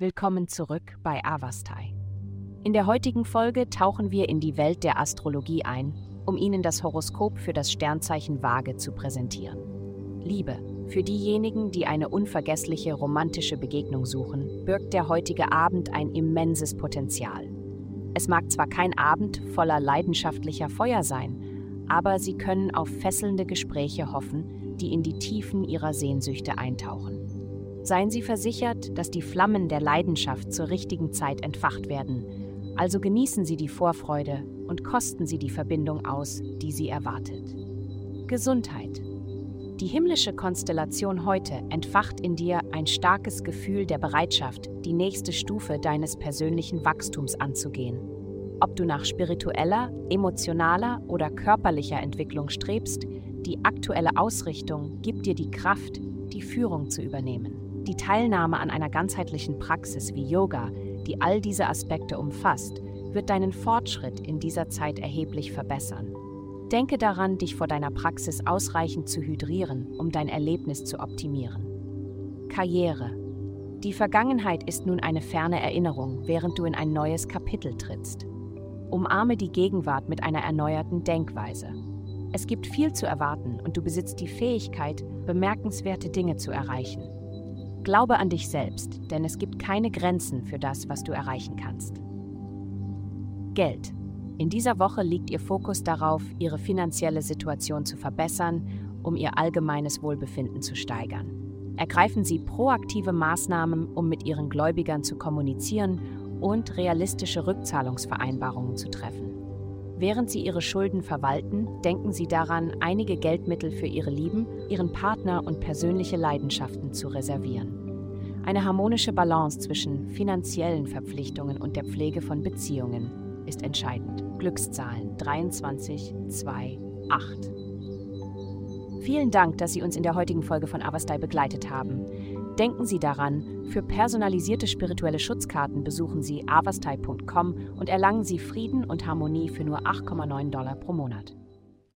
Willkommen zurück bei Avastai. In der heutigen Folge tauchen wir in die Welt der Astrologie ein, um Ihnen das Horoskop für das Sternzeichen Waage zu präsentieren. Liebe. Für diejenigen, die eine unvergessliche romantische Begegnung suchen, birgt der heutige Abend ein immenses Potenzial. Es mag zwar kein Abend voller leidenschaftlicher Feuer sein, aber Sie können auf fesselnde Gespräche hoffen, die in die Tiefen Ihrer Sehnsüchte eintauchen. Seien Sie versichert, dass die Flammen der Leidenschaft zur richtigen Zeit entfacht werden, also genießen Sie die Vorfreude und kosten Sie die Verbindung aus, die Sie erwartet. Gesundheit. Die himmlische Konstellation heute entfacht in dir ein starkes Gefühl der Bereitschaft, die nächste Stufe deines persönlichen Wachstums anzugehen. Ob du nach spiritueller, emotionaler oder körperlicher Entwicklung strebst, die aktuelle Ausrichtung gibt dir die Kraft, die Führung zu übernehmen. Die Teilnahme an einer ganzheitlichen Praxis wie Yoga, die all diese Aspekte umfasst, wird deinen Fortschritt in dieser Zeit erheblich verbessern. Denke daran, dich vor deiner Praxis ausreichend zu hydrieren, um dein Erlebnis zu optimieren. Karriere. Die Vergangenheit ist nun eine ferne Erinnerung, während du in ein neues Kapitel trittst. Umarme die Gegenwart mit einer erneuerten Denkweise. Es gibt viel zu erwarten und du besitzt die Fähigkeit, bemerkenswerte Dinge zu erreichen. Glaube an dich selbst, denn es gibt keine Grenzen für das, was du erreichen kannst. Geld. In dieser Woche liegt Ihr Fokus darauf, Ihre finanzielle Situation zu verbessern, um Ihr allgemeines Wohlbefinden zu steigern. Ergreifen Sie proaktive Maßnahmen, um mit Ihren Gläubigern zu kommunizieren und realistische Rückzahlungsvereinbarungen zu treffen. Während Sie Ihre Schulden verwalten, denken Sie daran, einige Geldmittel für Ihre Lieben, Ihren Partner und persönliche Leidenschaften zu reservieren. Eine harmonische Balance zwischen finanziellen Verpflichtungen und der Pflege von Beziehungen ist entscheidend. Glückszahlen 23, 2, 8. Vielen Dank, dass Sie uns in der heutigen Folge von Avastai begleitet haben. Denken Sie daran, für personalisierte spirituelle Schutzkarten besuchen Sie avastai.com und erlangen Sie Frieden und Harmonie für nur 8,9 Dollar pro Monat.